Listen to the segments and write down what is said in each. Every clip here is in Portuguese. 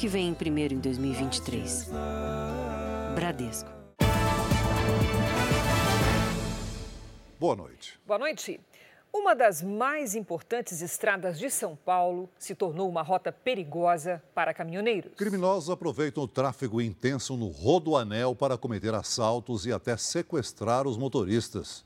que vem em primeiro em 2023. Bradesco. Boa noite. Boa noite. Uma das mais importantes estradas de São Paulo se tornou uma rota perigosa para caminhoneiros. Criminosos aproveitam o tráfego intenso no Rodoanel para cometer assaltos e até sequestrar os motoristas.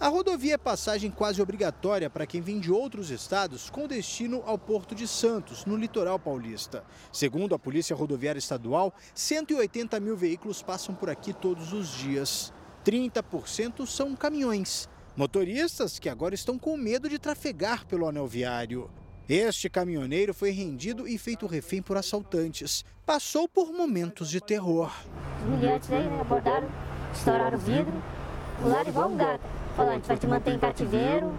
A rodovia é passagem quase obrigatória para quem vem de outros estados com destino ao Porto de Santos, no litoral paulista. Segundo a Polícia Rodoviária Estadual, 180 mil veículos passam por aqui todos os dias. 30% são caminhões. Motoristas que agora estão com medo de trafegar pelo anel viário. Este caminhoneiro foi rendido e feito refém por assaltantes. Passou por momentos de terror. Os miliantes aí, abordaram, estouraram o vidro, pularam igual um gato. Falando, a gente vai te manter em cativeiro,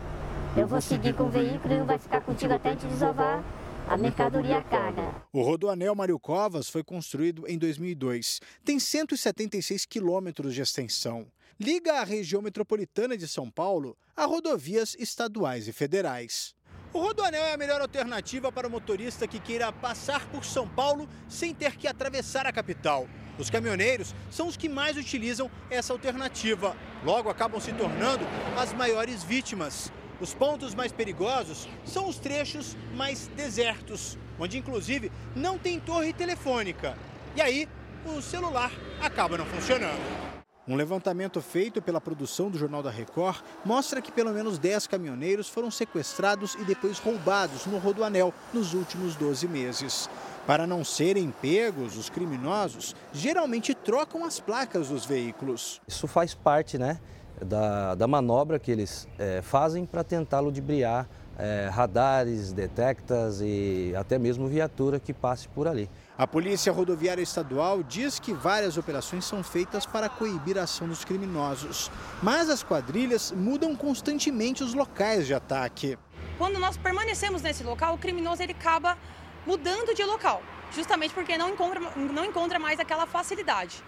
eu vou seguir com o veículo e vai ficar contigo até a gente desovar a mercadoria carga. O Rodoanel Mário Covas foi construído em 2002. Tem 176 quilômetros de extensão. Liga a região metropolitana de São Paulo a rodovias estaduais e federais. O Rodoanel é a melhor alternativa para o motorista que queira passar por São Paulo sem ter que atravessar a capital. Os caminhoneiros são os que mais utilizam essa alternativa. Logo, acabam se tornando as maiores vítimas. Os pontos mais perigosos são os trechos mais desertos, onde inclusive não tem torre telefônica. E aí, o celular acaba não funcionando. Um levantamento feito pela produção do Jornal da Record mostra que pelo menos 10 caminhoneiros foram sequestrados e depois roubados no Rodoanel nos últimos 12 meses. Para não serem pegos, os criminosos geralmente trocam as placas dos veículos. Isso faz parte né, da, da manobra que eles é, fazem para tentar ludibriar é, radares, detectas e até mesmo viatura que passe por ali. A Polícia Rodoviária Estadual diz que várias operações são feitas para coibir a ação dos criminosos. Mas as quadrilhas mudam constantemente os locais de ataque. Quando nós permanecemos nesse local, o criminoso ele acaba mudando de local, justamente porque não encontra, não encontra mais aquela facilidade.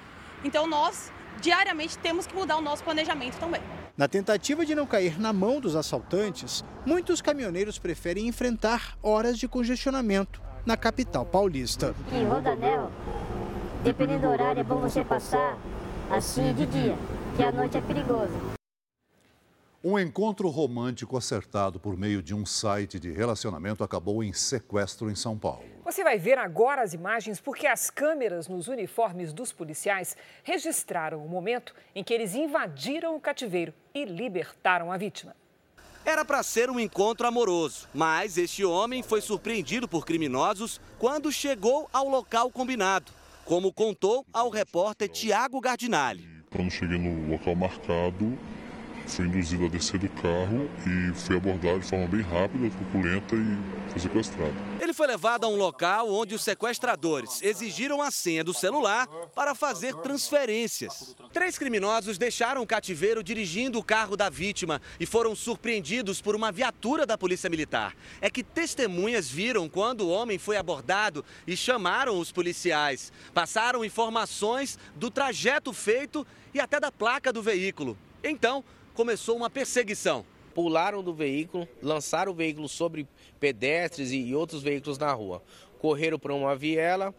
Então nós diariamente temos que mudar o nosso planejamento também. Na tentativa de não cair na mão dos assaltantes, muitos caminhoneiros preferem enfrentar horas de congestionamento na capital paulista. Em Rodanel, dependendo do horário, é bom você passar assim de dia, que a noite é perigoso. Um encontro romântico acertado por meio de um site de relacionamento acabou em sequestro em São Paulo. Você vai ver agora as imagens porque as câmeras nos uniformes dos policiais registraram o momento em que eles invadiram o cativeiro e libertaram a vítima. Era para ser um encontro amoroso, mas este homem foi surpreendido por criminosos quando chegou ao local combinado, como contou ao repórter Tiago Gardinali. Quando cheguei no local marcado, foi induzido a descer do carro e foi abordado de forma bem rápida, truculenta e foi sequestrado. Ele foi levado a um local onde os sequestradores exigiram a senha do celular para fazer transferências. Três criminosos deixaram o cativeiro dirigindo o carro da vítima e foram surpreendidos por uma viatura da Polícia Militar. É que testemunhas viram quando o homem foi abordado e chamaram os policiais. Passaram informações do trajeto feito e até da placa do veículo. Então, começou uma perseguição. Pularam do veículo, lançaram o veículo sobre pedestres e outros veículos na rua. Correram para uma viela,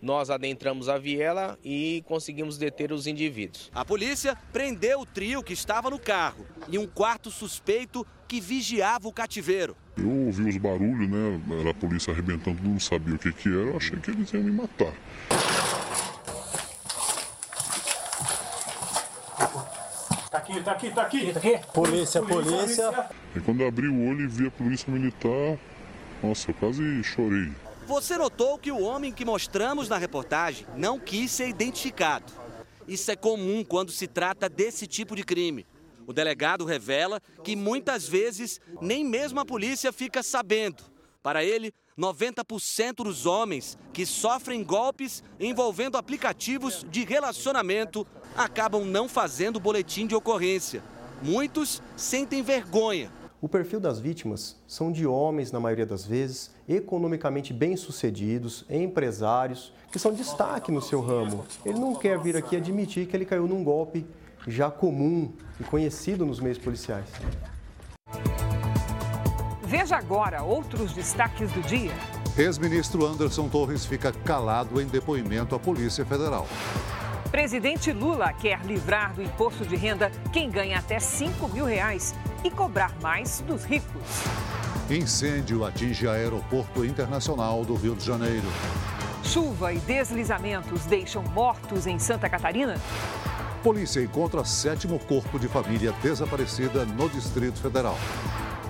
nós adentramos a viela e conseguimos deter os indivíduos. A polícia prendeu o trio que estava no carro e um quarto suspeito que vigiava o cativeiro. Eu ouvi os barulhos, né? Era a polícia arrebentando, não sabia o que, que era, eu achei que eles iam me matar. Aqui, tá aqui, tá aqui. Tá aqui. Polícia, polícia. E quando eu abri o olho e vi a polícia militar, nossa, eu quase chorei. Você notou que o homem que mostramos na reportagem não quis ser identificado. Isso é comum quando se trata desse tipo de crime. O delegado revela que muitas vezes nem mesmo a polícia fica sabendo. Para ele, 90% dos homens que sofrem golpes envolvendo aplicativos de relacionamento acabam não fazendo boletim de ocorrência. Muitos sentem vergonha. O perfil das vítimas são de homens, na maioria das vezes, economicamente bem-sucedidos, empresários, que são destaque no seu ramo. Ele não quer vir aqui admitir que ele caiu num golpe já comum e conhecido nos meios policiais. Veja agora outros destaques do dia. Ex-ministro Anderson Torres fica calado em depoimento à Polícia Federal. Presidente Lula quer livrar do imposto de renda quem ganha até 5 mil reais e cobrar mais dos ricos. Incêndio atinge aeroporto internacional do Rio de Janeiro. Chuva e deslizamentos deixam mortos em Santa Catarina. Polícia encontra sétimo corpo de família desaparecida no Distrito Federal.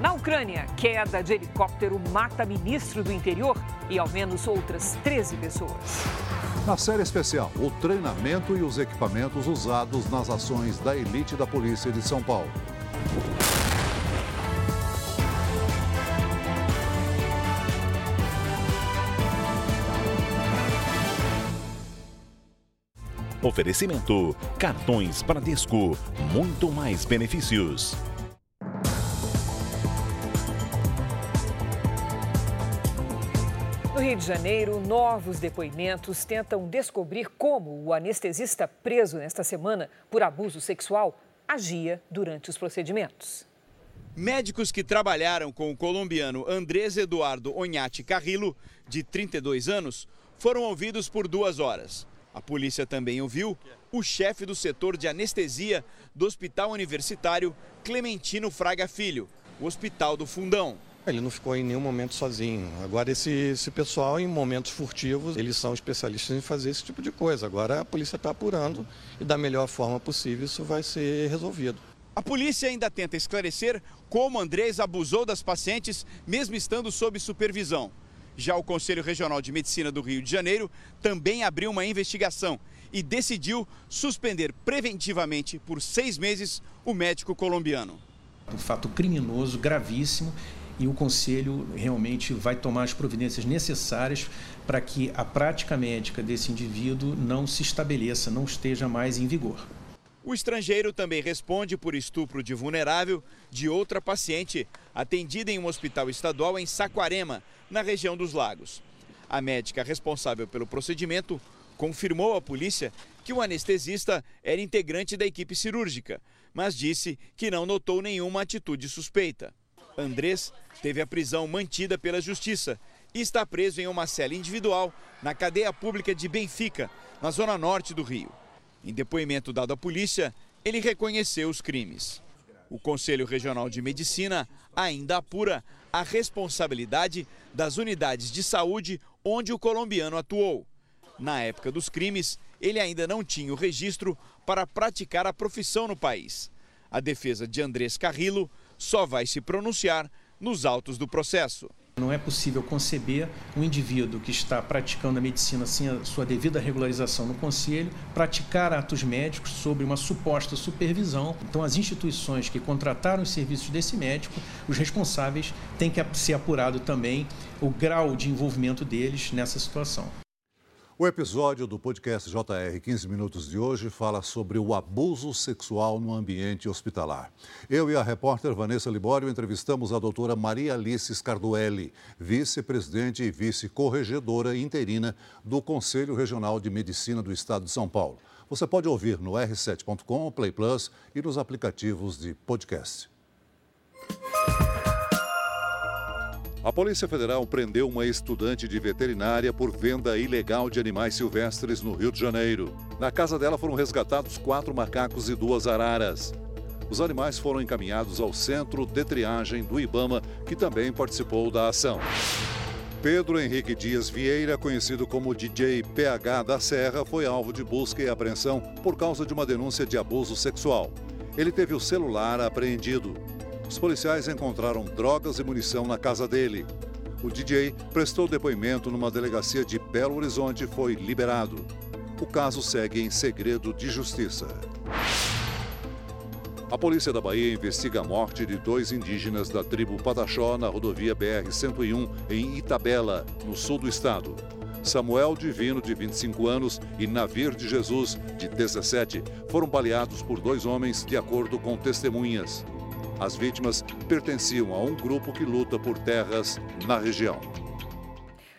Na Ucrânia, queda de helicóptero mata ministro do interior e ao menos outras 13 pessoas. Na série especial, o treinamento e os equipamentos usados nas ações da elite da Polícia de São Paulo. Oferecimento: cartões Bradesco, muito mais benefícios. Rio de Janeiro, novos depoimentos tentam descobrir como o anestesista preso nesta semana por abuso sexual agia durante os procedimentos. Médicos que trabalharam com o colombiano Andrés Eduardo Onhati Carrillo, de 32 anos, foram ouvidos por duas horas. A polícia também ouviu o chefe do setor de anestesia do Hospital Universitário Clementino Fraga Filho, o Hospital do Fundão. Ele não ficou em nenhum momento sozinho. Agora, esse, esse pessoal, em momentos furtivos, eles são especialistas em fazer esse tipo de coisa. Agora, a polícia está apurando e, da melhor forma possível, isso vai ser resolvido. A polícia ainda tenta esclarecer como Andrés abusou das pacientes, mesmo estando sob supervisão. Já o Conselho Regional de Medicina do Rio de Janeiro também abriu uma investigação e decidiu suspender preventivamente por seis meses o médico colombiano. Um fato criminoso, gravíssimo, e o Conselho realmente vai tomar as providências necessárias para que a prática médica desse indivíduo não se estabeleça, não esteja mais em vigor. O estrangeiro também responde por estupro de vulnerável de outra paciente, atendida em um hospital estadual em Saquarema, na região dos Lagos. A médica responsável pelo procedimento confirmou à polícia que o anestesista era integrante da equipe cirúrgica, mas disse que não notou nenhuma atitude suspeita. Andrés teve a prisão mantida pela justiça e está preso em uma cela individual na cadeia pública de Benfica, na zona norte do Rio. Em depoimento dado à polícia, ele reconheceu os crimes. O Conselho Regional de Medicina ainda apura a responsabilidade das unidades de saúde onde o colombiano atuou. Na época dos crimes, ele ainda não tinha o registro para praticar a profissão no país. A defesa de Andrés Carrillo só vai se pronunciar nos autos do processo. Não é possível conceber um indivíduo que está praticando a medicina sem a sua devida regularização no conselho, praticar atos médicos sobre uma suposta supervisão. Então, as instituições que contrataram os serviços desse médico, os responsáveis, têm que ser apurado também o grau de envolvimento deles nessa situação. O episódio do podcast JR 15 Minutos de hoje fala sobre o abuso sexual no ambiente hospitalar. Eu e a repórter Vanessa Libório entrevistamos a doutora Maria Alice Scarduelli, vice-presidente e vice-corregedora interina do Conselho Regional de Medicina do Estado de São Paulo. Você pode ouvir no r7.com, Play Plus e nos aplicativos de podcast. A Polícia Federal prendeu uma estudante de veterinária por venda ilegal de animais silvestres no Rio de Janeiro. Na casa dela foram resgatados quatro macacos e duas araras. Os animais foram encaminhados ao Centro de Triagem do Ibama, que também participou da ação. Pedro Henrique Dias Vieira, conhecido como DJ PH da Serra, foi alvo de busca e apreensão por causa de uma denúncia de abuso sexual. Ele teve o celular apreendido. Os policiais encontraram drogas e munição na casa dele. O DJ prestou depoimento numa delegacia de Belo Horizonte e foi liberado. O caso segue em segredo de justiça. A polícia da Bahia investiga a morte de dois indígenas da tribo Pataxó na rodovia BR-101 em Itabela, no sul do estado. Samuel Divino, de 25 anos, e Navir de Jesus, de 17, foram baleados por dois homens, de acordo com testemunhas. As vítimas pertenciam a um grupo que luta por terras na região.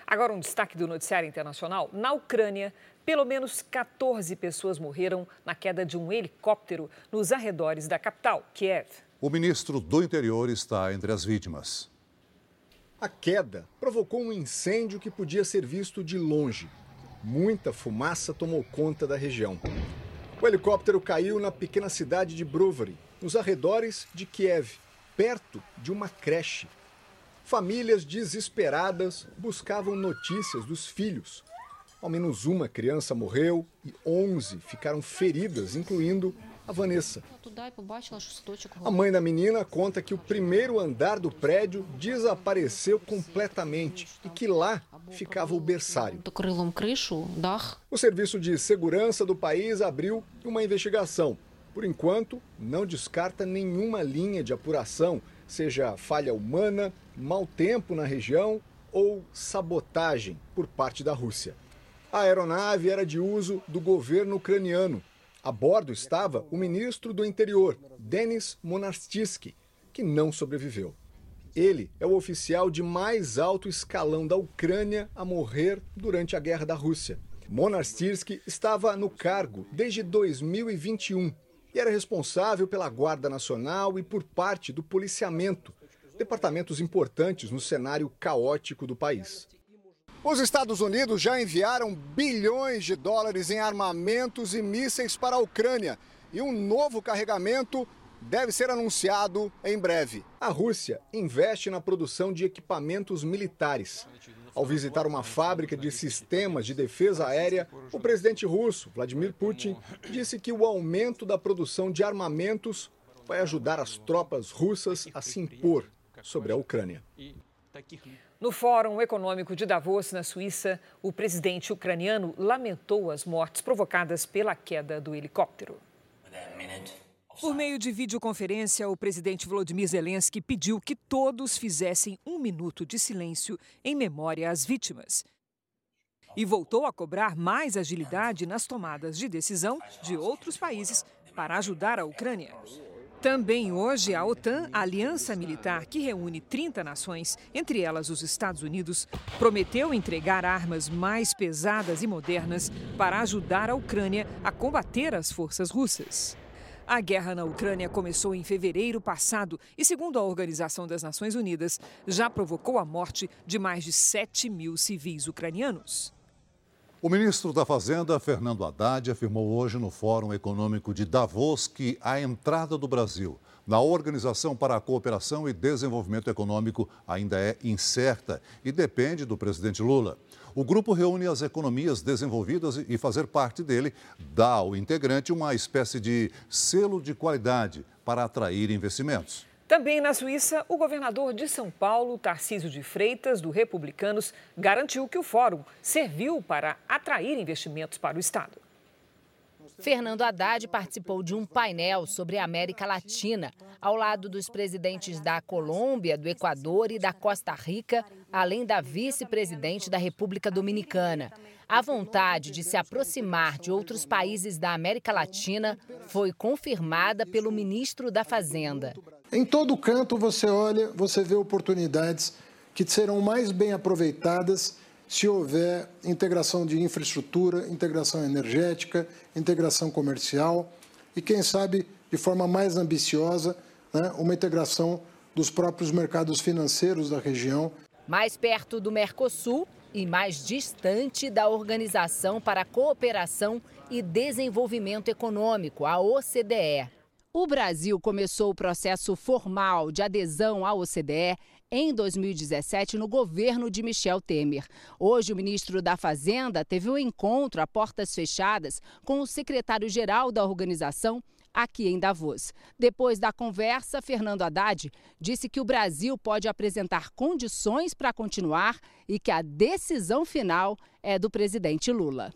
Agora, um destaque do Noticiário Internacional. Na Ucrânia, pelo menos 14 pessoas morreram na queda de um helicóptero nos arredores da capital, Kiev. O ministro do Interior está entre as vítimas. A queda provocou um incêndio que podia ser visto de longe. Muita fumaça tomou conta da região. O helicóptero caiu na pequena cidade de Brovary, nos arredores de Kiev, perto de uma creche. Famílias desesperadas buscavam notícias dos filhos. Ao menos uma criança morreu e 11 ficaram feridas, incluindo a Vanessa. A mãe da menina conta que o primeiro andar do prédio desapareceu completamente e que lá ficava o berçário. O Serviço de Segurança do país abriu uma investigação. Por enquanto, não descarta nenhuma linha de apuração, seja falha humana, mau tempo na região ou sabotagem por parte da Rússia. A aeronave era de uso do governo ucraniano a bordo estava o ministro do Interior, Denis Monastirski, que não sobreviveu. Ele é o oficial de mais alto escalão da Ucrânia a morrer durante a guerra da Rússia. Monastirski estava no cargo desde 2021 e era responsável pela Guarda Nacional e por parte do policiamento, departamentos importantes no cenário caótico do país. Os Estados Unidos já enviaram bilhões de dólares em armamentos e mísseis para a Ucrânia e um novo carregamento deve ser anunciado em breve. A Rússia investe na produção de equipamentos militares. Ao visitar uma fábrica de sistemas de defesa aérea, o presidente russo, Vladimir Putin, disse que o aumento da produção de armamentos vai ajudar as tropas russas a se impor sobre a Ucrânia. No Fórum Econômico de Davos, na Suíça, o presidente ucraniano lamentou as mortes provocadas pela queda do helicóptero. Por meio de videoconferência, o presidente Volodymyr Zelensky pediu que todos fizessem um minuto de silêncio em memória às vítimas. E voltou a cobrar mais agilidade nas tomadas de decisão de outros países para ajudar a Ucrânia. Também hoje, a OTAN, a aliança militar que reúne 30 nações, entre elas os Estados Unidos, prometeu entregar armas mais pesadas e modernas para ajudar a Ucrânia a combater as forças russas. A guerra na Ucrânia começou em fevereiro passado e, segundo a Organização das Nações Unidas, já provocou a morte de mais de 7 mil civis ucranianos. O ministro da Fazenda, Fernando Haddad, afirmou hoje no Fórum Econômico de Davos que a entrada do Brasil na Organização para a Cooperação e Desenvolvimento Econômico ainda é incerta e depende do presidente Lula. O grupo reúne as economias desenvolvidas e fazer parte dele dá ao integrante uma espécie de selo de qualidade para atrair investimentos. Também na Suíça, o governador de São Paulo, Tarcísio de Freitas, do Republicanos, garantiu que o fórum serviu para atrair investimentos para o Estado. Fernando Haddad participou de um painel sobre a América Latina, ao lado dos presidentes da Colômbia, do Equador e da Costa Rica, além da vice-presidente da República Dominicana. A vontade de se aproximar de outros países da América Latina foi confirmada pelo ministro da Fazenda. Em todo canto você olha, você vê oportunidades que serão mais bem aproveitadas se houver integração de infraestrutura, integração energética, integração comercial e, quem sabe, de forma mais ambiciosa, né, uma integração dos próprios mercados financeiros da região. Mais perto do Mercosul e mais distante da Organização para a Cooperação e Desenvolvimento Econômico, a OCDE. O Brasil começou o processo formal de adesão à OCDE em 2017 no governo de Michel Temer. Hoje, o ministro da Fazenda teve um encontro a portas fechadas com o secretário-geral da organização aqui em Davos. Depois da conversa, Fernando Haddad disse que o Brasil pode apresentar condições para continuar e que a decisão final é do presidente Lula.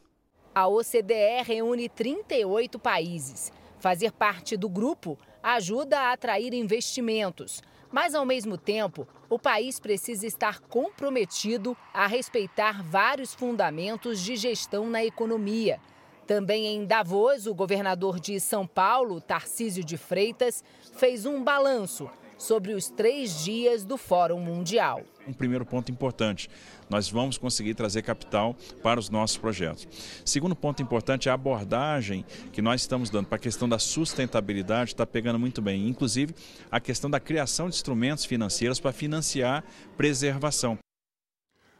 A OCDE reúne 38 países. Fazer parte do grupo ajuda a atrair investimentos. Mas, ao mesmo tempo, o país precisa estar comprometido a respeitar vários fundamentos de gestão na economia. Também em Davos, o governador de São Paulo, Tarcísio de Freitas, fez um balanço sobre os três dias do Fórum Mundial. Um primeiro ponto importante, nós vamos conseguir trazer capital para os nossos projetos. Segundo ponto importante, a abordagem que nós estamos dando para a questão da sustentabilidade está pegando muito bem, inclusive a questão da criação de instrumentos financeiros para financiar preservação.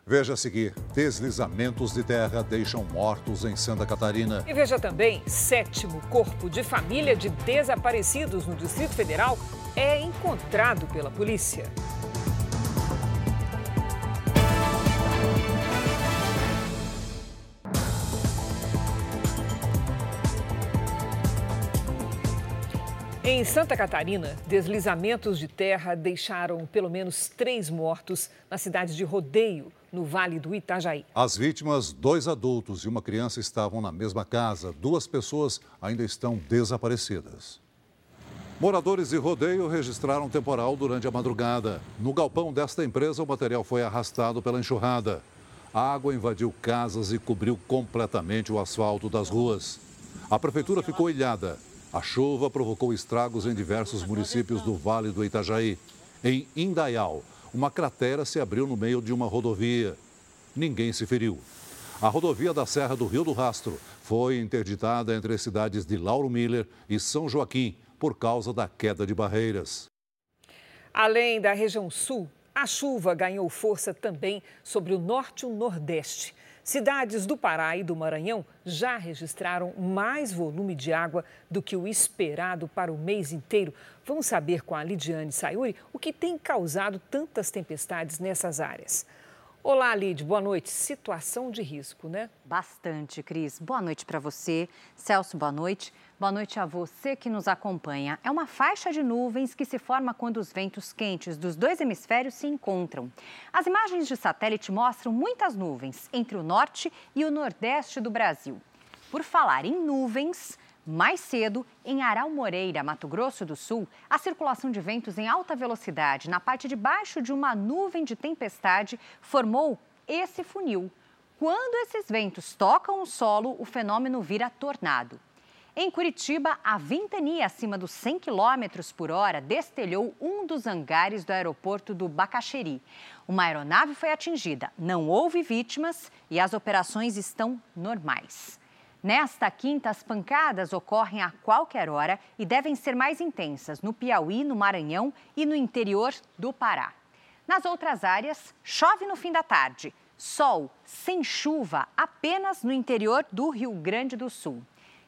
Veja a seguir: deslizamentos de terra deixam mortos em Santa Catarina. E veja também: sétimo corpo de família de desaparecidos no Distrito Federal é encontrado pela polícia. Em Santa Catarina, deslizamentos de terra deixaram pelo menos três mortos na cidade de Rodeio, no Vale do Itajaí. As vítimas, dois adultos e uma criança, estavam na mesma casa. Duas pessoas ainda estão desaparecidas. Moradores de Rodeio registraram temporal durante a madrugada. No galpão desta empresa, o material foi arrastado pela enxurrada. A água invadiu casas e cobriu completamente o asfalto das ruas. A prefeitura ficou ilhada a chuva provocou estragos em diversos municípios do Vale do Itajaí. Em Indaial, uma cratera se abriu no meio de uma rodovia. Ninguém se feriu. A rodovia da Serra do Rio do Rastro foi interditada entre as cidades de Lauro Miller e São Joaquim por causa da queda de barreiras. Além da região sul, a chuva ganhou força também sobre o norte e o nordeste. Cidades do Pará e do Maranhão já registraram mais volume de água do que o esperado para o mês inteiro. Vamos saber com a Lidiane Sayuri o que tem causado tantas tempestades nessas áreas. Olá, Lid, boa noite. Situação de risco, né? Bastante, Cris. Boa noite para você. Celso, boa noite. Boa noite a você que nos acompanha. É uma faixa de nuvens que se forma quando os ventos quentes dos dois hemisférios se encontram. As imagens de satélite mostram muitas nuvens entre o norte e o nordeste do Brasil. Por falar em nuvens, mais cedo, em Aral Moreira, Mato Grosso do Sul, a circulação de ventos em alta velocidade na parte de baixo de uma nuvem de tempestade formou esse funil. Quando esses ventos tocam o solo, o fenômeno vira tornado. Em Curitiba, a ventania acima dos 100 km por hora destelhou um dos hangares do aeroporto do Bacaxeri. Uma aeronave foi atingida, não houve vítimas e as operações estão normais. Nesta quinta, as pancadas ocorrem a qualquer hora e devem ser mais intensas no Piauí, no Maranhão e no interior do Pará. Nas outras áreas, chove no fim da tarde, sol sem chuva apenas no interior do Rio Grande do Sul.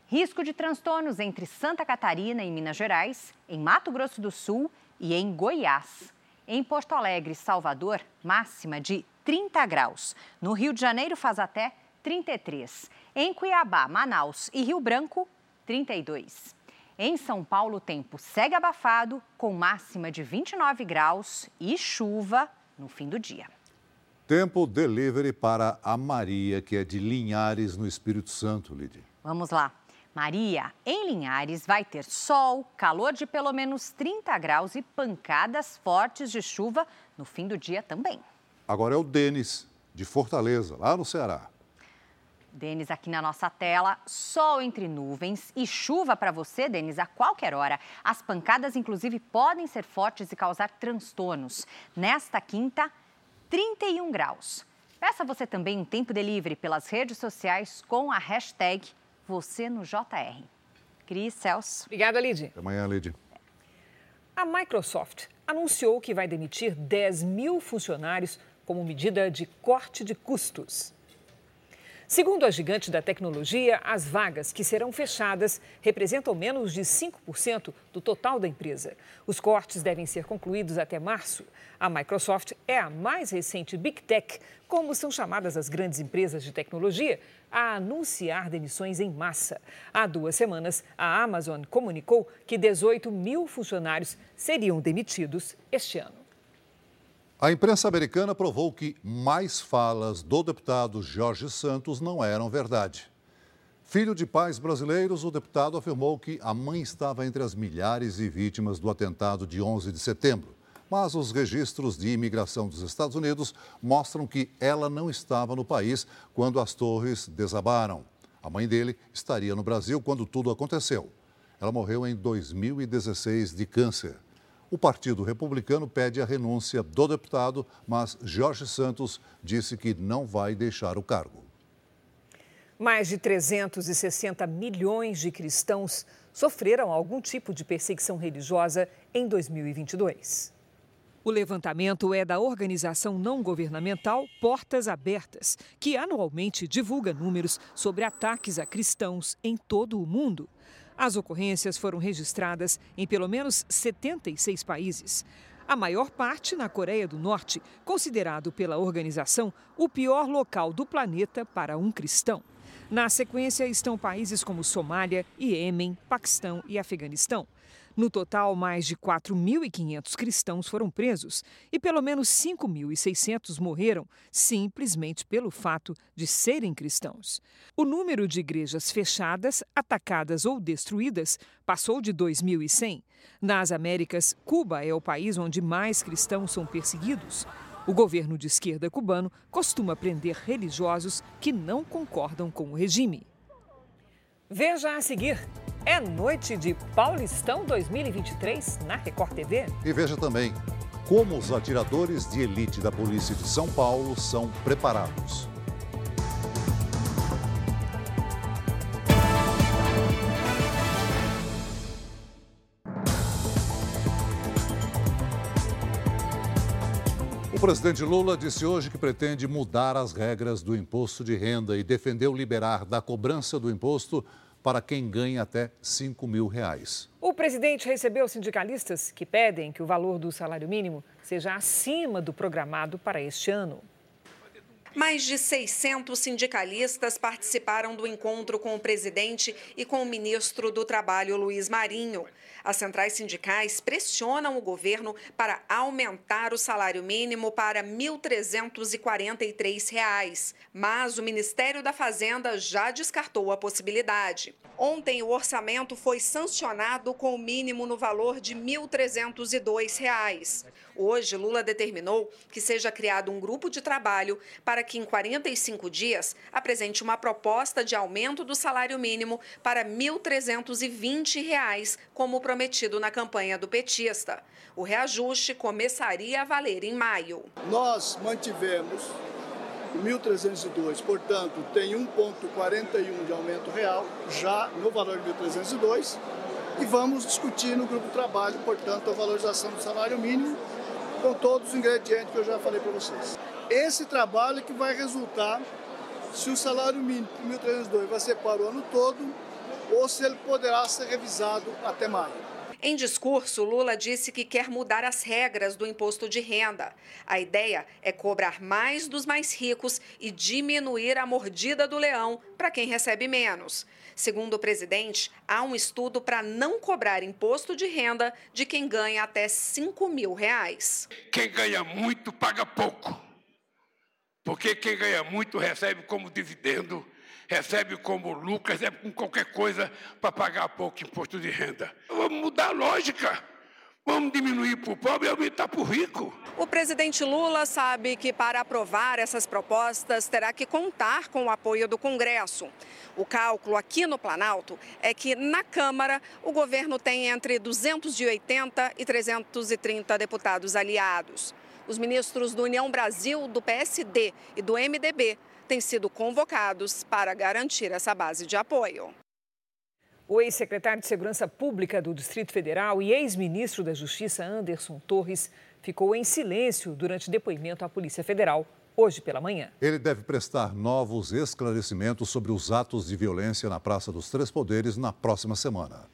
Risco de transtornos entre Santa Catarina e Minas Gerais, em Mato Grosso do Sul e em Goiás. Em Porto Alegre Salvador, máxima de 30 graus. No Rio de Janeiro faz até 33. Em Cuiabá, Manaus e Rio Branco, 32. Em São Paulo, o tempo segue abafado, com máxima de 29 graus e chuva no fim do dia. Tempo delivery para a Maria, que é de Linhares, no Espírito Santo, Lidia. Vamos lá. Maria, em Linhares, vai ter sol, calor de pelo menos 30 graus e pancadas fortes de chuva no fim do dia também. Agora é o Denis, de Fortaleza, lá no Ceará. Denis, aqui na nossa tela, sol entre nuvens e chuva para você, Denis, a qualquer hora. As pancadas, inclusive, podem ser fortes e causar transtornos. Nesta quinta, 31 graus. Peça você também um tempo delivery pelas redes sociais com a hashtag você no JR. Cris, Celso. Obrigada, Lid. Até amanhã, Lid. A Microsoft anunciou que vai demitir 10 mil funcionários como medida de corte de custos. Segundo a gigante da tecnologia, as vagas que serão fechadas representam menos de 5% do total da empresa. Os cortes devem ser concluídos até março. A Microsoft é a mais recente Big Tech, como são chamadas as grandes empresas de tecnologia, a anunciar demissões em massa. Há duas semanas, a Amazon comunicou que 18 mil funcionários seriam demitidos este ano. A imprensa americana provou que mais falas do deputado Jorge Santos não eram verdade. Filho de pais brasileiros, o deputado afirmou que a mãe estava entre as milhares de vítimas do atentado de 11 de setembro. Mas os registros de imigração dos Estados Unidos mostram que ela não estava no país quando as torres desabaram. A mãe dele estaria no Brasil quando tudo aconteceu. Ela morreu em 2016 de câncer. O Partido Republicano pede a renúncia do deputado, mas Jorge Santos disse que não vai deixar o cargo. Mais de 360 milhões de cristãos sofreram algum tipo de perseguição religiosa em 2022. O levantamento é da organização não governamental Portas Abertas, que anualmente divulga números sobre ataques a cristãos em todo o mundo. As ocorrências foram registradas em pelo menos 76 países. A maior parte na Coreia do Norte, considerado pela organização o pior local do planeta para um cristão. Na sequência estão países como Somália, Iêmen, Paquistão e Afeganistão. No total, mais de 4.500 cristãos foram presos e pelo menos 5.600 morreram simplesmente pelo fato de serem cristãos. O número de igrejas fechadas, atacadas ou destruídas passou de 2.100. Nas Américas, Cuba é o país onde mais cristãos são perseguidos. O governo de esquerda cubano costuma prender religiosos que não concordam com o regime. Veja a seguir. É noite de Paulistão 2023 na Record TV. E veja também como os atiradores de elite da Polícia de São Paulo são preparados. O presidente Lula disse hoje que pretende mudar as regras do imposto de renda e defendeu liberar da cobrança do imposto para quem ganha até 5 mil reais. O presidente recebeu sindicalistas que pedem que o valor do salário mínimo seja acima do programado para este ano. Mais de 600 sindicalistas participaram do encontro com o presidente e com o ministro do Trabalho, Luiz Marinho. As centrais sindicais pressionam o governo para aumentar o salário mínimo para R$ 1.343, mas o Ministério da Fazenda já descartou a possibilidade. Ontem, o orçamento foi sancionado com o mínimo no valor de R$ 1.302. Hoje, Lula determinou que seja criado um grupo de trabalho para que, em 45 dias, apresente uma proposta de aumento do salário mínimo para R$ 1.320, como prometido na campanha do petista. O reajuste começaria a valer em maio. Nós mantivemos 1.302, portanto, tem 1,41 de aumento real já no valor de 1.302 e vamos discutir no grupo de trabalho, portanto, a valorização do salário mínimo com todos os ingredientes que eu já falei para vocês. Esse trabalho é que vai resultar se o salário mínimo de 1.302 vai ser para o ano todo ou se ele poderá ser revisado até maio. Em discurso, Lula disse que quer mudar as regras do imposto de renda. A ideia é cobrar mais dos mais ricos e diminuir a mordida do leão para quem recebe menos. Segundo o presidente, há um estudo para não cobrar imposto de renda de quem ganha até 5 mil reais. Quem ganha muito paga pouco. Porque quem ganha muito recebe como dividendo recebe como lucro, recebe com qualquer coisa para pagar pouco imposto de renda. Vamos mudar a lógica. Vamos diminuir para o pobre e aumentar para o rico. O presidente Lula sabe que para aprovar essas propostas terá que contar com o apoio do Congresso. O cálculo aqui no Planalto é que na Câmara o governo tem entre 280 e 330 deputados aliados. Os ministros do União Brasil, do PSD e do MDB têm sido convocados para garantir essa base de apoio. O ex-secretário de Segurança Pública do Distrito Federal e ex-ministro da Justiça, Anderson Torres, ficou em silêncio durante depoimento à Polícia Federal hoje pela manhã. Ele deve prestar novos esclarecimentos sobre os atos de violência na Praça dos Três Poderes na próxima semana.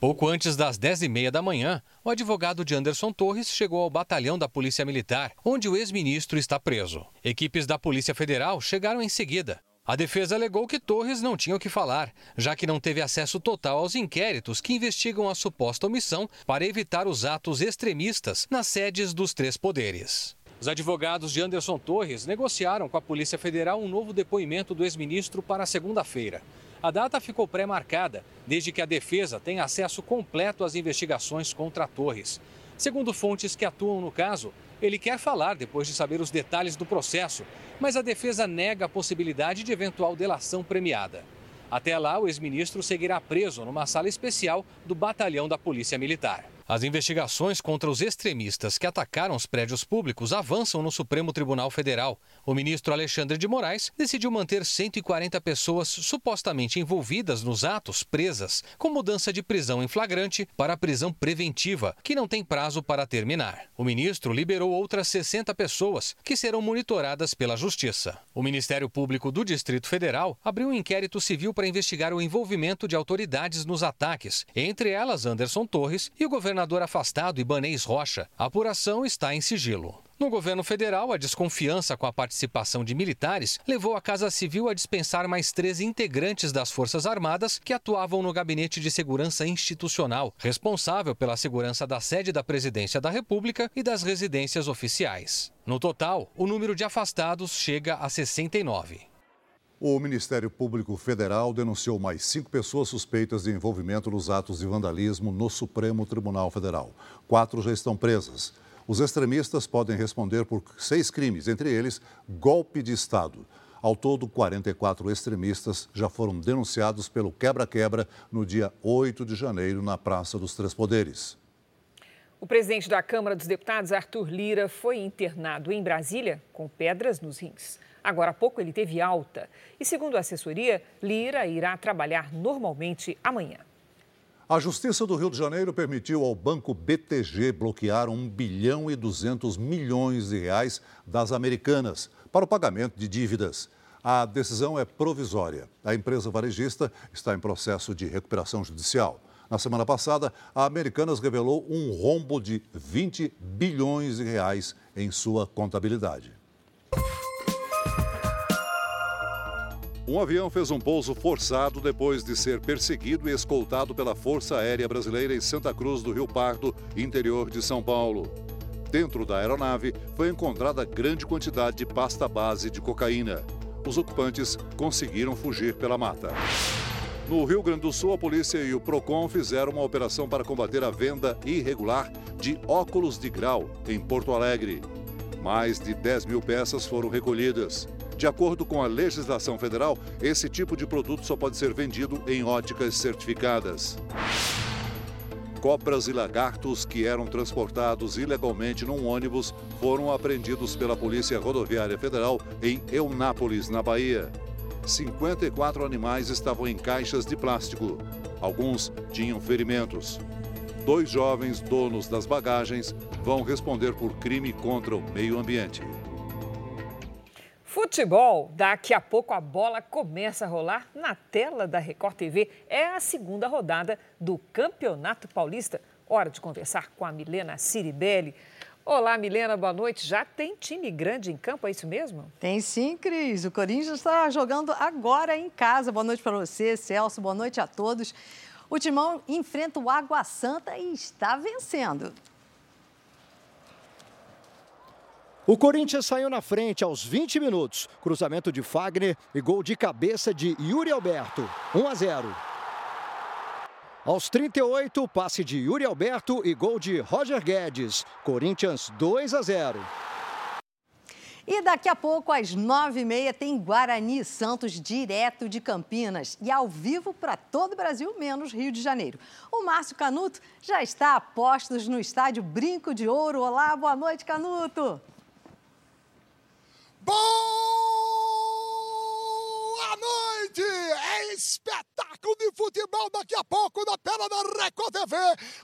Pouco antes das 10h30 da manhã, o advogado de Anderson Torres chegou ao batalhão da Polícia Militar, onde o ex-ministro está preso. Equipes da Polícia Federal chegaram em seguida. A defesa alegou que Torres não tinha o que falar, já que não teve acesso total aos inquéritos que investigam a suposta omissão para evitar os atos extremistas nas sedes dos três poderes. Os advogados de Anderson Torres negociaram com a Polícia Federal um novo depoimento do ex-ministro para segunda-feira. A data ficou pré-marcada, desde que a defesa tem acesso completo às investigações contra Torres. Segundo fontes que atuam no caso, ele quer falar depois de saber os detalhes do processo, mas a defesa nega a possibilidade de eventual delação premiada. Até lá, o ex-ministro seguirá preso numa sala especial do batalhão da Polícia Militar. As investigações contra os extremistas que atacaram os prédios públicos avançam no Supremo Tribunal Federal. O ministro Alexandre de Moraes decidiu manter 140 pessoas supostamente envolvidas nos atos presas, com mudança de prisão em flagrante para prisão preventiva, que não tem prazo para terminar. O ministro liberou outras 60 pessoas que serão monitoradas pela Justiça. O Ministério Público do Distrito Federal abriu um inquérito civil para investigar o envolvimento de autoridades nos ataques, entre elas Anderson Torres e o governador afastado Ibanês Rocha. A apuração está em sigilo. No governo federal, a desconfiança com a participação de militares levou a Casa Civil a dispensar mais três integrantes das Forças Armadas que atuavam no Gabinete de Segurança Institucional, responsável pela segurança da sede da Presidência da República e das residências oficiais. No total, o número de afastados chega a 69. O Ministério Público Federal denunciou mais cinco pessoas suspeitas de envolvimento nos atos de vandalismo no Supremo Tribunal Federal. Quatro já estão presas. Os extremistas podem responder por seis crimes, entre eles golpe de Estado. Ao todo, 44 extremistas já foram denunciados pelo quebra-quebra no dia 8 de janeiro na Praça dos Três Poderes. O presidente da Câmara dos Deputados, Arthur Lira, foi internado em Brasília com pedras nos rins. Agora há pouco ele teve alta e, segundo a assessoria, Lira irá trabalhar normalmente amanhã. A Justiça do Rio de Janeiro permitiu ao banco BTG bloquear 1 bilhão e 200 milhões de reais das americanas para o pagamento de dívidas. A decisão é provisória. A empresa varejista está em processo de recuperação judicial. Na semana passada, a Americanas revelou um rombo de 20 bilhões de reais em sua contabilidade. Um avião fez um pouso forçado depois de ser perseguido e escoltado pela Força Aérea Brasileira em Santa Cruz do Rio Pardo, interior de São Paulo. Dentro da aeronave foi encontrada grande quantidade de pasta base de cocaína. Os ocupantes conseguiram fugir pela mata. No Rio Grande do Sul, a polícia e o PROCON fizeram uma operação para combater a venda irregular de óculos de grau em Porto Alegre. Mais de 10 mil peças foram recolhidas. De acordo com a legislação federal, esse tipo de produto só pode ser vendido em óticas certificadas. Cobras e lagartos que eram transportados ilegalmente num ônibus foram apreendidos pela Polícia Rodoviária Federal em Eunápolis, na Bahia. 54 animais estavam em caixas de plástico. Alguns tinham ferimentos. Dois jovens donos das bagagens vão responder por crime contra o meio ambiente. Futebol, daqui a pouco a bola começa a rolar na tela da Record TV. É a segunda rodada do Campeonato Paulista. Hora de conversar com a Milena Ciribelli. Olá, Milena, boa noite. Já tem time grande em campo, é isso mesmo? Tem sim, Cris. O Corinthians está jogando agora em casa. Boa noite para você, Celso. Boa noite a todos. O Timão enfrenta o Água Santa e está vencendo. O Corinthians saiu na frente aos 20 minutos. Cruzamento de Fagner e gol de cabeça de Yuri Alberto. 1 a 0. Aos 38, passe de Yuri Alberto e gol de Roger Guedes. Corinthians 2 a 0. E daqui a pouco, às nove e meia, tem Guarani Santos direto de Campinas e ao vivo para todo o Brasil, menos Rio de Janeiro. O Márcio Canuto já está a postos no estádio Brinco de Ouro. Olá, boa noite, Canuto. Boom. Boa noite! É espetáculo de futebol daqui a pouco na tela da Record TV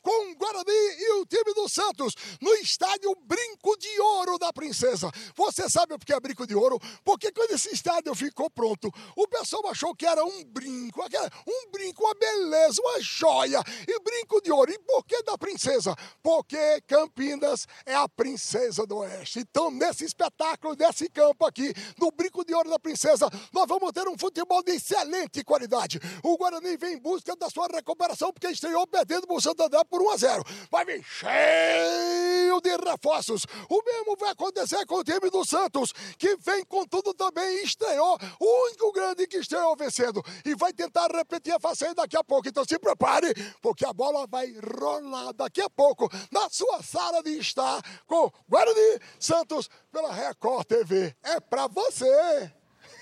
com o Guarani e o time do Santos no estádio Brinco de Ouro da Princesa. Você sabe por que é Brinco de Ouro? Porque quando esse estádio ficou pronto, o pessoal achou que era um brinco, um brinco, uma beleza, uma joia e Brinco de Ouro. E por que da Princesa? Porque Campinas é a Princesa do Oeste. Então, nesse espetáculo, nesse campo aqui, no Brinco de Ouro da Princesa, nós vamos ter um futebol de excelente qualidade. O Guarani vem em busca da sua recuperação, porque estreou perdendo o Santander por 1 a 0. Vai vir cheio de reforços. O mesmo vai acontecer com o time do Santos, que vem com tudo também estreou. O único grande que estreou vencendo. E vai tentar repetir a façanha daqui a pouco. Então se prepare, porque a bola vai rolar daqui a pouco na sua sala de estar com Guarani Santos pela Record TV. É pra você!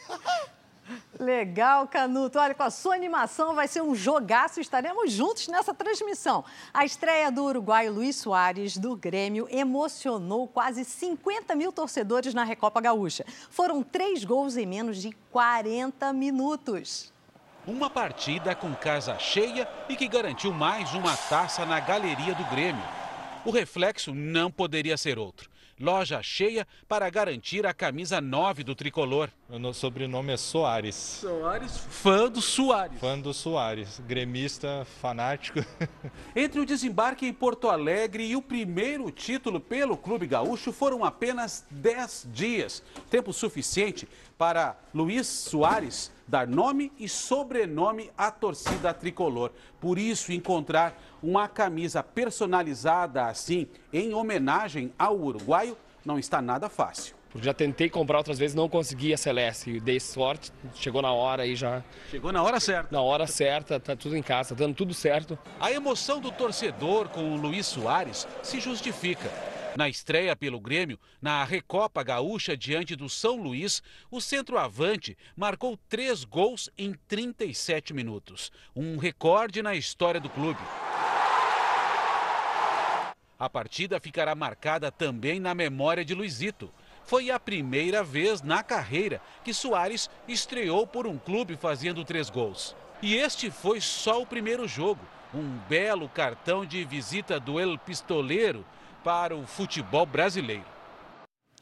Legal, Canuto. Olha, com a sua animação vai ser um jogaço. Estaremos juntos nessa transmissão. A estreia do uruguaio Luiz Soares, do Grêmio, emocionou quase 50 mil torcedores na Recopa Gaúcha. Foram três gols em menos de 40 minutos. Uma partida com casa cheia e que garantiu mais uma taça na galeria do Grêmio. O reflexo não poderia ser outro loja cheia para garantir a camisa 9 do tricolor. Meu sobrenome é Soares. Soares, fã do Soares. Fã do Soares, gremista, fanático. Entre o desembarque em Porto Alegre e o primeiro título pelo Clube Gaúcho foram apenas 10 dias, tempo suficiente para Luiz Soares dar nome e sobrenome à torcida tricolor. Por isso, encontrar uma camisa personalizada assim, em homenagem ao uruguaio, não está nada fácil. Já tentei comprar outras vezes, não consegui a Celeste. Dei sorte, chegou na hora e já. Chegou na hora certa. Na hora certa, tá tudo em casa, tá dando tudo certo. A emoção do torcedor com o Luiz Soares se justifica. Na estreia pelo Grêmio, na Recopa Gaúcha diante do São Luís, o centroavante marcou três gols em 37 minutos. Um recorde na história do clube. A partida ficará marcada também na memória de Luizito. Foi a primeira vez na carreira que Soares estreou por um clube fazendo três gols. E este foi só o primeiro jogo. Um belo cartão de visita do El Pistoleiro para o futebol brasileiro.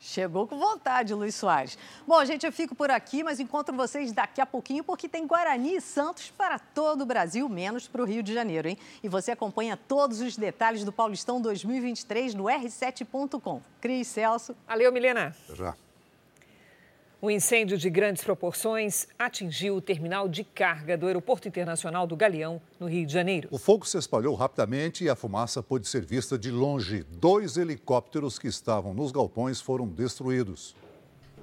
Chegou com vontade, Luiz Soares. Bom, gente, eu fico por aqui, mas encontro vocês daqui a pouquinho, porque tem Guarani e Santos para todo o Brasil, menos para o Rio de Janeiro, hein? E você acompanha todos os detalhes do Paulistão 2023 no r7.com. Cris Celso. Valeu, Milena. Já. Um incêndio de grandes proporções atingiu o terminal de carga do Aeroporto Internacional do Galeão, no Rio de Janeiro. O fogo se espalhou rapidamente e a fumaça pôde ser vista de longe. Dois helicópteros que estavam nos galpões foram destruídos.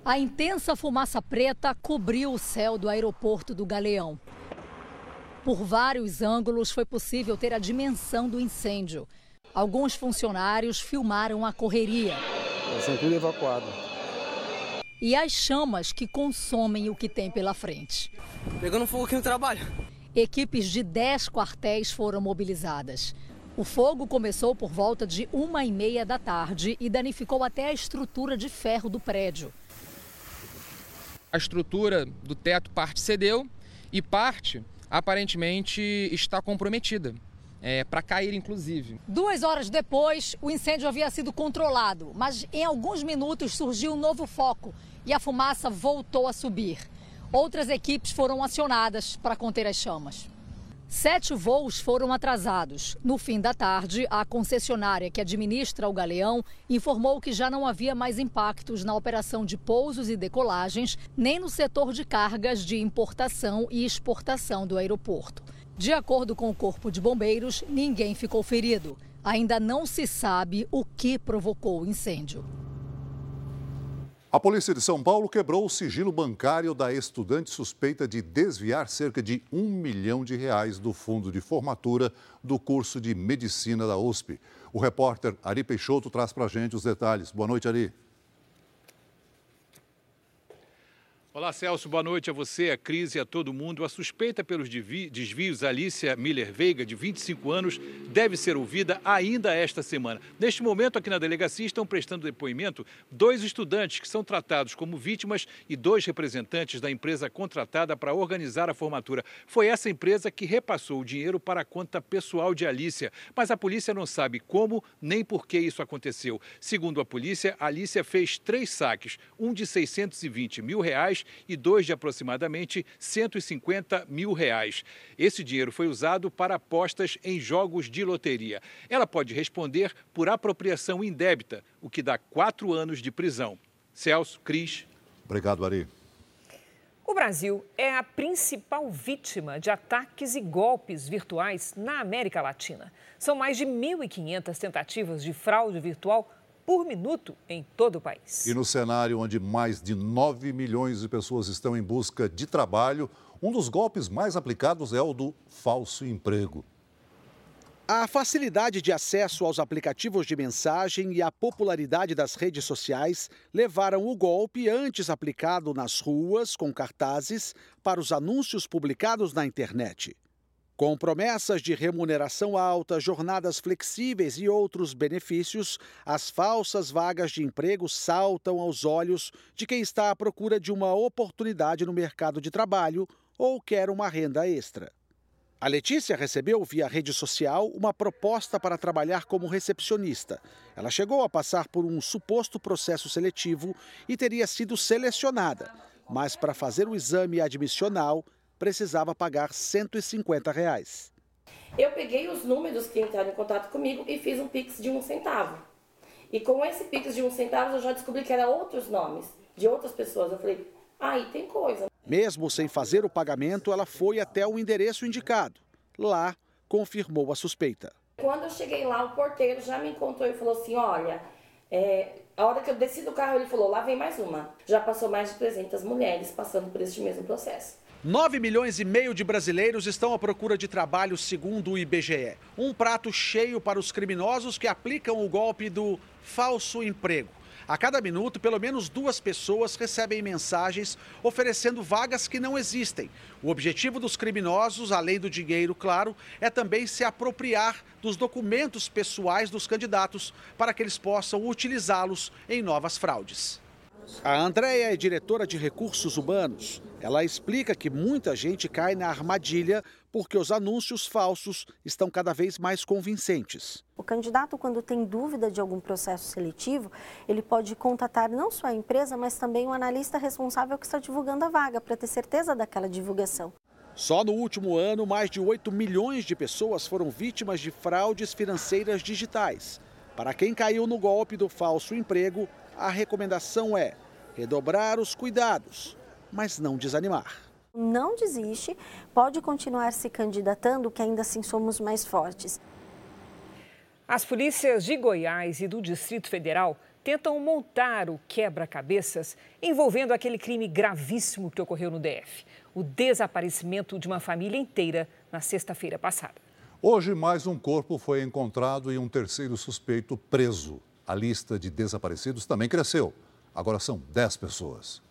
A intensa fumaça preta cobriu o céu do aeroporto do Galeão. Por vários ângulos foi possível ter a dimensão do incêndio. Alguns funcionários filmaram a correria. São tudo evacuado e as chamas que consomem o que tem pela frente. Pegando fogo aqui no trabalho. Equipes de 10 quartéis foram mobilizadas. O fogo começou por volta de uma e meia da tarde e danificou até a estrutura de ferro do prédio. A estrutura do teto parte cedeu e parte aparentemente está comprometida. É, para cair, inclusive. Duas horas depois, o incêndio havia sido controlado, mas em alguns minutos surgiu um novo foco e a fumaça voltou a subir. Outras equipes foram acionadas para conter as chamas. Sete voos foram atrasados. No fim da tarde, a concessionária que administra o Galeão informou que já não havia mais impactos na operação de pousos e decolagens, nem no setor de cargas de importação e exportação do aeroporto. De acordo com o Corpo de Bombeiros, ninguém ficou ferido. Ainda não se sabe o que provocou o incêndio. A polícia de São Paulo quebrou o sigilo bancário da estudante suspeita de desviar cerca de um milhão de reais do fundo de formatura do curso de medicina da USP. O repórter Ari Peixoto traz para a gente os detalhes. Boa noite, Ari. Olá, Celso. Boa noite a você, a Cris e a todo mundo. A suspeita pelos desvios Alicia Miller Veiga, de 25 anos, deve ser ouvida ainda esta semana. Neste momento, aqui na delegacia, estão prestando depoimento dois estudantes que são tratados como vítimas e dois representantes da empresa contratada para organizar a formatura. Foi essa empresa que repassou o dinheiro para a conta pessoal de Alicia, mas a polícia não sabe como nem por que isso aconteceu. Segundo a polícia, Alicia fez três saques, um de 620 mil reais e dois de aproximadamente 150 mil reais. Esse dinheiro foi usado para apostas em jogos de loteria. Ela pode responder por apropriação indébita, o que dá quatro anos de prisão. Celso, Cris. Obrigado, Ari. O Brasil é a principal vítima de ataques e golpes virtuais na América Latina. São mais de 1.500 tentativas de fraude virtual por minuto em todo o país. E no cenário onde mais de 9 milhões de pessoas estão em busca de trabalho, um dos golpes mais aplicados é o do falso emprego. A facilidade de acesso aos aplicativos de mensagem e a popularidade das redes sociais levaram o golpe antes aplicado nas ruas com cartazes para os anúncios publicados na internet. Com promessas de remuneração alta, jornadas flexíveis e outros benefícios, as falsas vagas de emprego saltam aos olhos de quem está à procura de uma oportunidade no mercado de trabalho ou quer uma renda extra. A Letícia recebeu via rede social uma proposta para trabalhar como recepcionista. Ela chegou a passar por um suposto processo seletivo e teria sido selecionada, mas para fazer o exame admissional precisava pagar 150 reais. Eu peguei os números que entraram em contato comigo e fiz um Pix de um centavo. E com esse Pix de um centavo eu já descobri que eram outros nomes, de outras pessoas. Eu falei, aí tem coisa. Mesmo sem fazer o pagamento, ela foi até o endereço indicado. Lá, confirmou a suspeita. Quando eu cheguei lá, o porteiro já me encontrou e falou assim: olha, é, a hora que eu desci do carro, ele falou: lá vem mais uma. Já passou mais de 300 mulheres passando por este mesmo processo. 9 milhões e meio de brasileiros estão à procura de trabalho, segundo o IBGE. Um prato cheio para os criminosos que aplicam o golpe do falso emprego. A cada minuto, pelo menos duas pessoas recebem mensagens oferecendo vagas que não existem. O objetivo dos criminosos, além do dinheiro, claro, é também se apropriar dos documentos pessoais dos candidatos para que eles possam utilizá-los em novas fraudes. A Andréia é diretora de recursos humanos. Ela explica que muita gente cai na armadilha porque os anúncios falsos estão cada vez mais convincentes. O candidato, quando tem dúvida de algum processo seletivo, ele pode contatar não só a empresa, mas também o analista responsável que está divulgando a vaga, para ter certeza daquela divulgação. Só no último ano, mais de 8 milhões de pessoas foram vítimas de fraudes financeiras digitais. Para quem caiu no golpe do falso emprego, a recomendação é redobrar os cuidados, mas não desanimar. Não desiste, pode continuar se candidatando, que ainda assim somos mais fortes. As polícias de Goiás e do Distrito Federal tentam montar o quebra-cabeças envolvendo aquele crime gravíssimo que ocorreu no DF: o desaparecimento de uma família inteira na sexta-feira passada. Hoje, mais um corpo foi encontrado e um terceiro suspeito preso. A lista de desaparecidos também cresceu. Agora são 10 pessoas.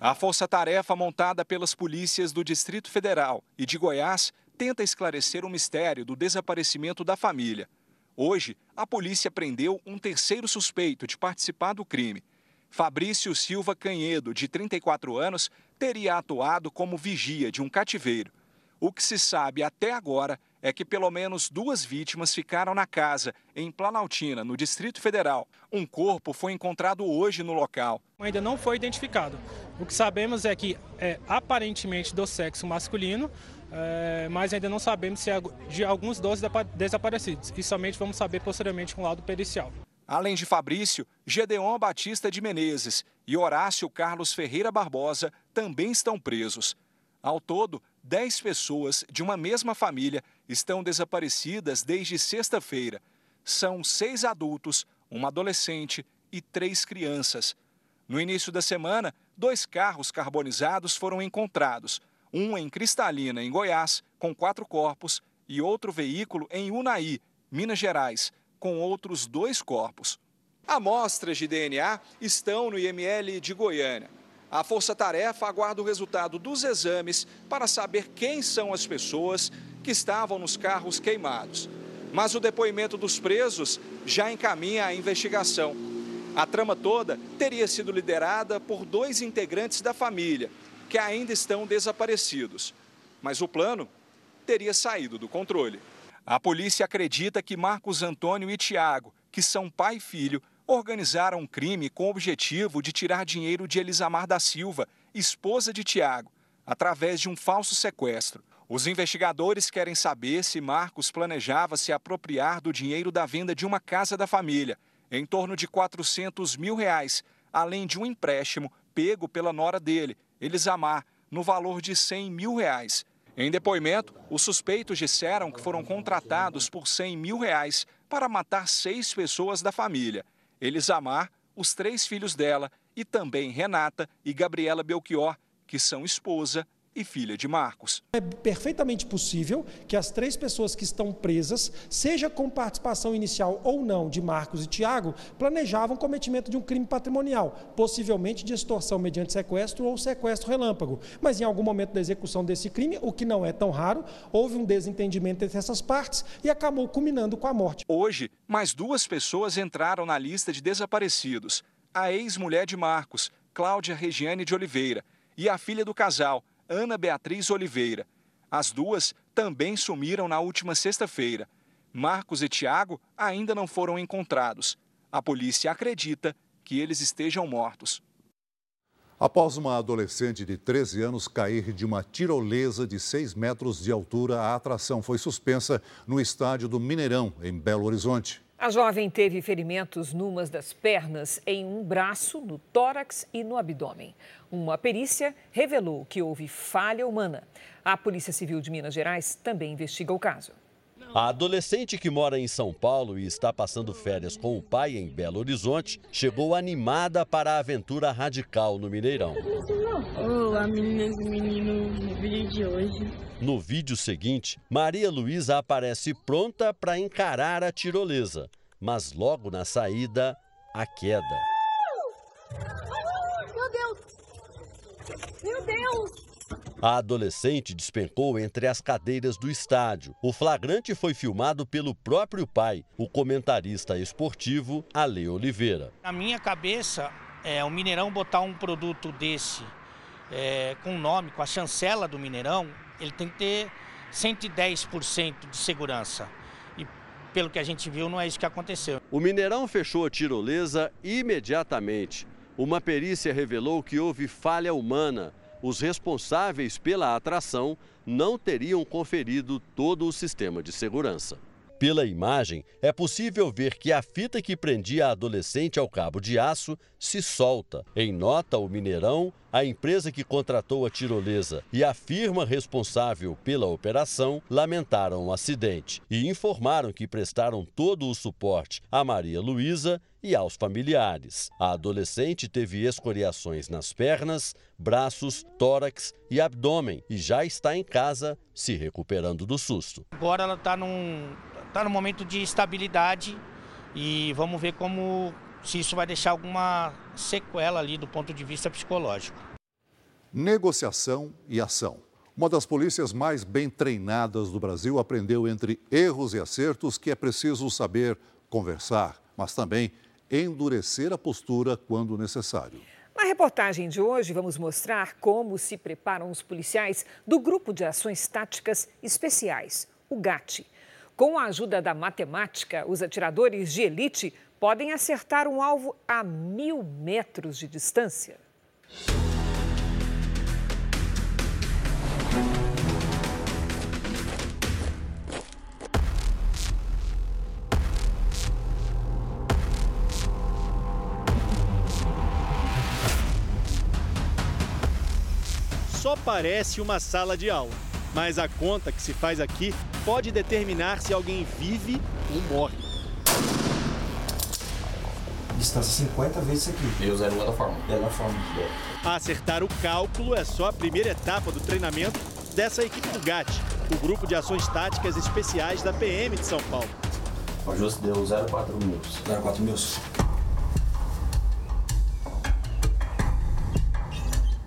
A força-tarefa montada pelas polícias do Distrito Federal e de Goiás tenta esclarecer o mistério do desaparecimento da família. Hoje, a polícia prendeu um terceiro suspeito de participar do crime. Fabrício Silva Canhedo, de 34 anos, teria atuado como vigia de um cativeiro. O que se sabe até agora é que pelo menos duas vítimas ficaram na casa, em Planaltina, no Distrito Federal. Um corpo foi encontrado hoje no local. Ainda não foi identificado. O que sabemos é que é aparentemente do sexo masculino, é, mas ainda não sabemos se é de alguns dos desaparecidos. E somente vamos saber posteriormente com o laudo pericial. Além de Fabrício, Gedeon Batista de Menezes e Horácio Carlos Ferreira Barbosa também estão presos. Ao todo, 10 pessoas de uma mesma família estão desaparecidas desde sexta-feira. São seis adultos, uma adolescente e três crianças. No início da semana, dois carros carbonizados foram encontrados: um em Cristalina, em Goiás, com quatro corpos, e outro veículo em Unai, Minas Gerais, com outros dois corpos. Amostras de DNA estão no IML de Goiânia. A Força Tarefa aguarda o resultado dos exames para saber quem são as pessoas que estavam nos carros queimados. Mas o depoimento dos presos já encaminha a investigação. A trama toda teria sido liderada por dois integrantes da família, que ainda estão desaparecidos. Mas o plano teria saído do controle. A polícia acredita que Marcos Antônio e Tiago, que são pai e filho, organizaram um crime com o objetivo de tirar dinheiro de Elisamar da Silva, esposa de Tiago, através de um falso sequestro. Os investigadores querem saber se Marcos planejava se apropriar do dinheiro da venda de uma casa da família, em torno de 400 mil reais, além de um empréstimo pego pela nora dele, Elisamar, no valor de 100 mil reais. Em depoimento, os suspeitos disseram que foram contratados por 100 mil reais para matar seis pessoas da família. Elisamar, os três filhos dela e também Renata e Gabriela Belchior, que são esposa e filha de Marcos. É perfeitamente possível que as três pessoas que estão presas, seja com participação inicial ou não de Marcos e Tiago, planejavam o cometimento de um crime patrimonial, possivelmente de extorsão mediante sequestro ou sequestro relâmpago. Mas em algum momento da execução desse crime, o que não é tão raro, houve um desentendimento entre essas partes e acabou culminando com a morte. Hoje, mais duas pessoas entraram na lista de desaparecidos: a ex-mulher de Marcos, Cláudia Regiane de Oliveira, e a filha do casal, Ana Beatriz Oliveira. As duas também sumiram na última sexta-feira. Marcos e Tiago ainda não foram encontrados. A polícia acredita que eles estejam mortos. Após uma adolescente de 13 anos cair de uma tirolesa de 6 metros de altura, a atração foi suspensa no estádio do Mineirão, em Belo Horizonte. A jovem teve ferimentos numas das pernas, em um braço, no tórax e no abdômen. Uma perícia revelou que houve falha humana. A Polícia Civil de Minas Gerais também investiga o caso. A adolescente que mora em São Paulo e está passando férias com o pai em Belo Horizonte chegou animada para a aventura radical no Mineirão. Oh, a menina e o menino no vídeo de hoje. No vídeo seguinte, Maria Luísa aparece pronta para encarar a tirolesa, mas logo na saída, a queda. Meu Deus! Meu Deus! A adolescente despencou entre as cadeiras do estádio. O flagrante foi filmado pelo próprio pai, o comentarista esportivo Ale Oliveira. Na minha cabeça, é, o Mineirão botar um produto desse é, com o nome, com a chancela do Mineirão, ele tem que ter 110% de segurança. E pelo que a gente viu, não é isso que aconteceu. O Mineirão fechou a tirolesa imediatamente. Uma perícia revelou que houve falha humana. Os responsáveis pela atração não teriam conferido todo o sistema de segurança. Pela imagem, é possível ver que a fita que prendia a adolescente ao cabo de aço se solta. Em nota, o Mineirão, a empresa que contratou a tirolesa e a firma responsável pela operação lamentaram o acidente e informaram que prestaram todo o suporte a Maria Luísa e aos familiares. A adolescente teve escoriações nas pernas, braços, tórax e abdômen e já está em casa se recuperando do susto. Agora ela está num está no momento de estabilidade e vamos ver como se isso vai deixar alguma sequela ali do ponto de vista psicológico. Negociação e ação. Uma das polícias mais bem treinadas do Brasil aprendeu entre erros e acertos que é preciso saber conversar, mas também endurecer a postura quando necessário. Na reportagem de hoje, vamos mostrar como se preparam os policiais do Grupo de Ações Táticas Especiais, o GAT. Com a ajuda da matemática, os atiradores de elite podem acertar um alvo a mil metros de distância. Só parece uma sala de aula mas a conta que se faz aqui pode determinar se alguém vive ou morre. Distância 50 vezes isso aqui. E o zero da forma. É da forma. Acertar o cálculo é só a primeira etapa do treinamento dessa equipe do GAT, o Grupo de Ações Táticas Especiais da PM de São Paulo. O ajuste deu 0,4 mil. 0,4 mil.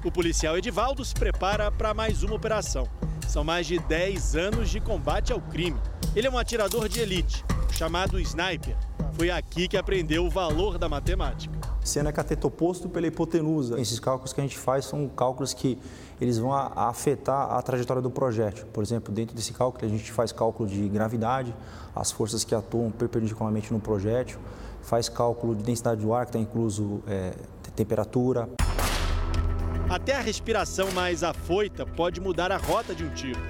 O policial Edivaldo se prepara para mais uma operação. São mais de 10 anos de combate ao crime. Ele é um atirador de elite, chamado sniper. Foi aqui que aprendeu o valor da matemática. Seno é cateto oposto pela hipotenusa. Esses cálculos que a gente faz são cálculos que eles vão afetar a trajetória do projétil. Por exemplo, dentro desse cálculo a gente faz cálculo de gravidade, as forças que atuam perpendicularmente no projétil, faz cálculo de densidade do ar, que está incluso é, temperatura. Até a respiração mais afoita pode mudar a rota de um tiro.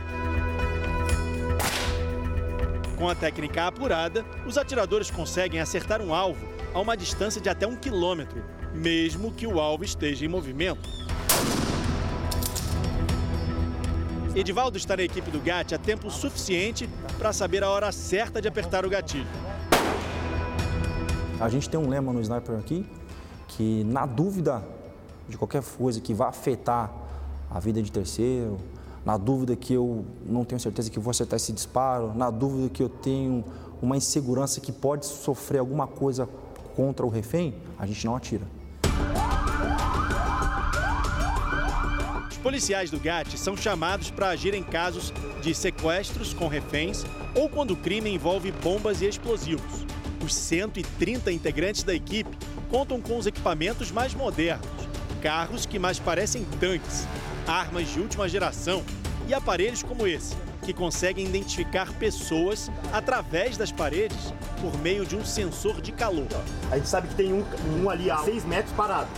Com a técnica apurada, os atiradores conseguem acertar um alvo a uma distância de até um quilômetro, mesmo que o alvo esteja em movimento. Edivaldo está na equipe do GAT há tempo suficiente para saber a hora certa de apertar o gatilho. A gente tem um lema no sniper aqui, que na dúvida de qualquer coisa que vá afetar a vida de terceiro, na dúvida que eu não tenho certeza que vou acertar esse disparo, na dúvida que eu tenho uma insegurança que pode sofrer alguma coisa contra o refém, a gente não atira. Os policiais do GAT são chamados para agir em casos de sequestros com reféns ou quando o crime envolve bombas e explosivos. Os 130 integrantes da equipe contam com os equipamentos mais modernos, carros que mais parecem tanques, armas de última geração e aparelhos como esse, que conseguem identificar pessoas através das paredes por meio de um sensor de calor. A gente sabe que tem um, um ali a 6 metros parado.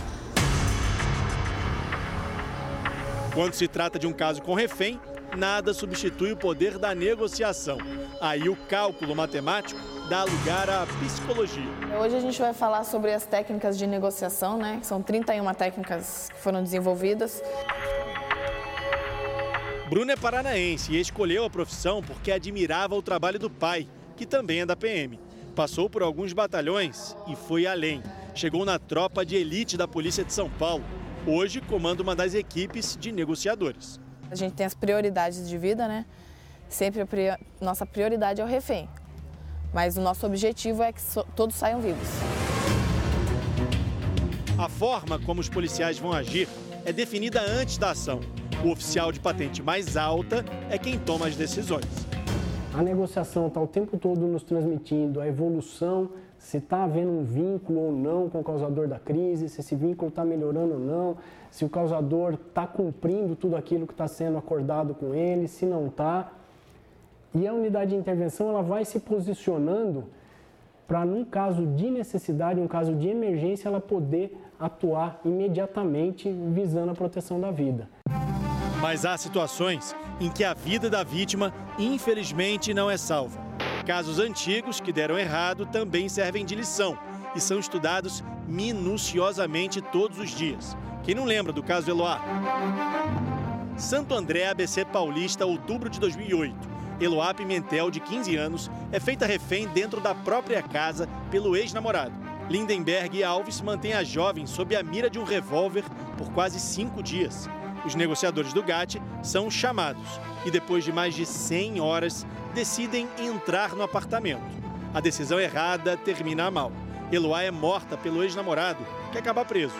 Quando se trata de um caso com refém, nada substitui o poder da negociação. Aí o cálculo matemático dá lugar à psicologia. Hoje a gente vai falar sobre as técnicas de negociação, né? São 31 técnicas que foram desenvolvidas. Bruno é paranaense e escolheu a profissão porque admirava o trabalho do pai, que também é da PM. Passou por alguns batalhões e foi além. Chegou na tropa de elite da Polícia de São Paulo. Hoje comanda uma das equipes de negociadores. A gente tem as prioridades de vida, né? Sempre a prior... nossa prioridade é o refém. Mas o nosso objetivo é que so... todos saiam vivos. A forma como os policiais vão agir é definida antes da ação. O oficial de patente mais alta é quem toma as decisões. A negociação está o tempo todo nos transmitindo a evolução, se está havendo um vínculo ou não com o causador da crise, se esse vínculo está melhorando ou não, se o causador está cumprindo tudo aquilo que está sendo acordado com ele, se não está. E a unidade de intervenção ela vai se posicionando para, num caso de necessidade, um caso de emergência, ela poder atuar imediatamente visando a proteção da vida. Mas há situações em que a vida da vítima, infelizmente, não é salva. Casos antigos que deram errado também servem de lição e são estudados minuciosamente todos os dias. Quem não lembra do caso Eloá? Santo André, ABC Paulista, outubro de 2008. Eloá Pimentel, de 15 anos, é feita refém dentro da própria casa pelo ex-namorado. Lindenberg Alves mantém a jovem sob a mira de um revólver por quase cinco dias. Os negociadores do GAT são chamados e, depois de mais de 100 horas, decidem entrar no apartamento. A decisão errada termina mal. Eloá é morta pelo ex-namorado, que acaba preso.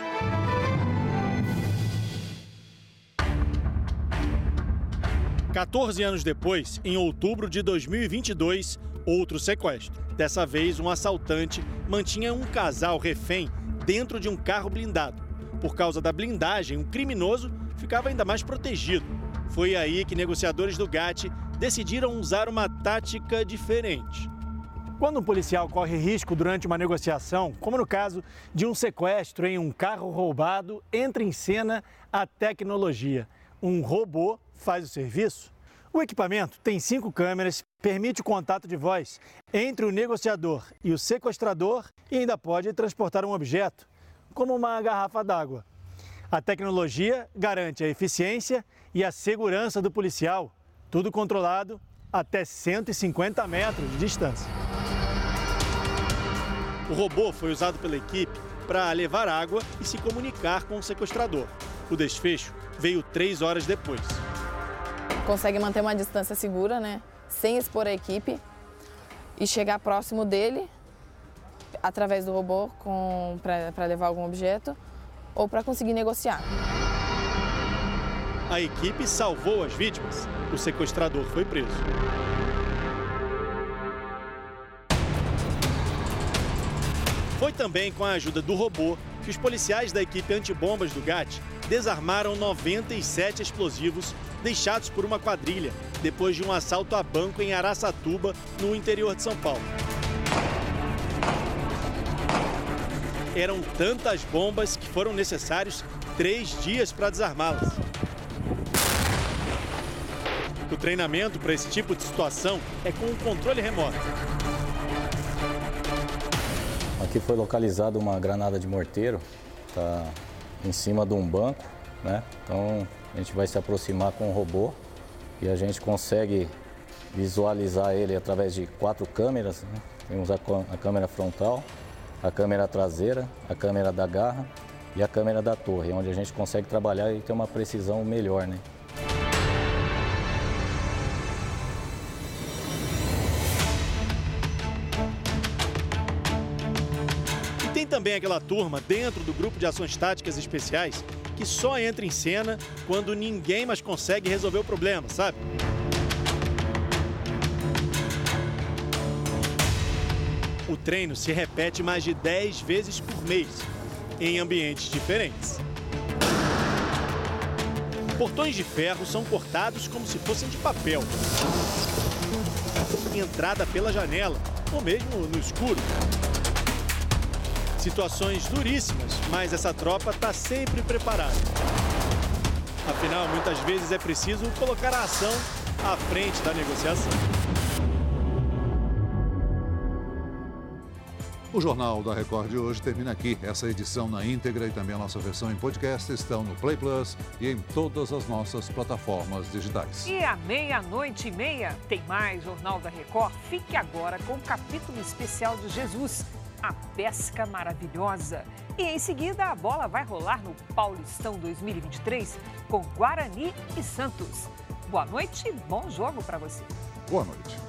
14 anos depois, em outubro de 2022, outro sequestro. Dessa vez, um assaltante mantinha um casal refém dentro de um carro blindado. Por causa da blindagem, um criminoso ficava ainda mais protegido. Foi aí que negociadores do GAT decidiram usar uma tática diferente. Quando um policial corre risco durante uma negociação, como no caso de um sequestro em um carro roubado, entra em cena a tecnologia. Um robô faz o serviço? O equipamento tem cinco câmeras, permite o contato de voz entre o negociador e o sequestrador e ainda pode transportar um objeto, como uma garrafa d'água. A tecnologia garante a eficiência e a segurança do policial, tudo controlado até 150 metros de distância. O robô foi usado pela equipe para levar água e se comunicar com o sequestrador. O desfecho veio três horas depois consegue manter uma distância segura, né? Sem expor a equipe e chegar próximo dele através do robô para levar algum objeto ou para conseguir negociar. A equipe salvou as vítimas. O sequestrador foi preso. Foi também com a ajuda do robô que os policiais da equipe antibombas do GAT desarmaram 97 explosivos deixados por uma quadrilha depois de um assalto a banco em Araçatuba, no interior de São Paulo. Eram tantas bombas que foram necessários três dias para desarmá-las. O treinamento para esse tipo de situação é com o controle remoto. Aqui foi localizada uma granada de morteiro, está em cima de um banco, né? Então a gente vai se aproximar com o robô e a gente consegue visualizar ele através de quatro câmeras. Né? Temos a, a câmera frontal, a câmera traseira, a câmera da garra e a câmera da torre, onde a gente consegue trabalhar e ter uma precisão melhor, né? E tem também aquela turma dentro do grupo de ações táticas especiais que só entra em cena quando ninguém mais consegue resolver o problema, sabe? O treino se repete mais de 10 vezes por mês, em ambientes diferentes. Portões de ferro são cortados como se fossem de papel. Entrada pela janela, ou mesmo no escuro. Situações duríssimas, mas essa tropa está sempre preparada. Afinal, muitas vezes é preciso colocar a ação à frente da negociação. O Jornal da Record de hoje termina aqui. Essa edição na íntegra e também a nossa versão em podcast estão no Play Plus e em todas as nossas plataformas digitais. E à meia-noite e meia tem mais Jornal da Record. Fique agora com o capítulo especial de Jesus, a pesca maravilhosa. E em seguida a bola vai rolar no Paulistão 2023 com Guarani e Santos. Boa noite e bom jogo para você. Boa noite.